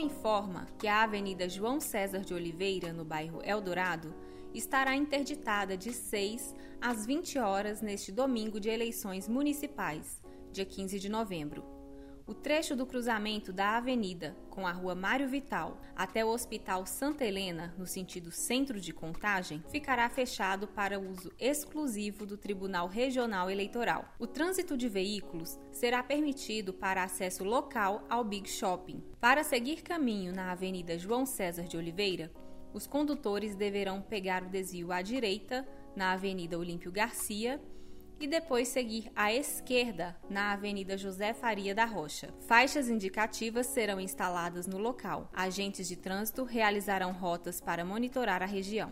Informa que a Avenida João César de Oliveira, no bairro Eldorado, estará interditada de 6 às 20 horas neste domingo de eleições municipais, dia 15 de novembro. O trecho do cruzamento da avenida com a rua Mário Vital até o Hospital Santa Helena, no sentido centro de contagem, ficará fechado para uso exclusivo do Tribunal Regional Eleitoral. O trânsito de veículos será permitido para acesso local ao Big Shopping. Para seguir caminho na Avenida João César de Oliveira, os condutores deverão pegar o desvio à direita na Avenida Olímpio Garcia e depois seguir à esquerda na Avenida José Faria da Rocha. Faixas indicativas serão instaladas no local. Agentes de trânsito realizarão rotas para monitorar a região.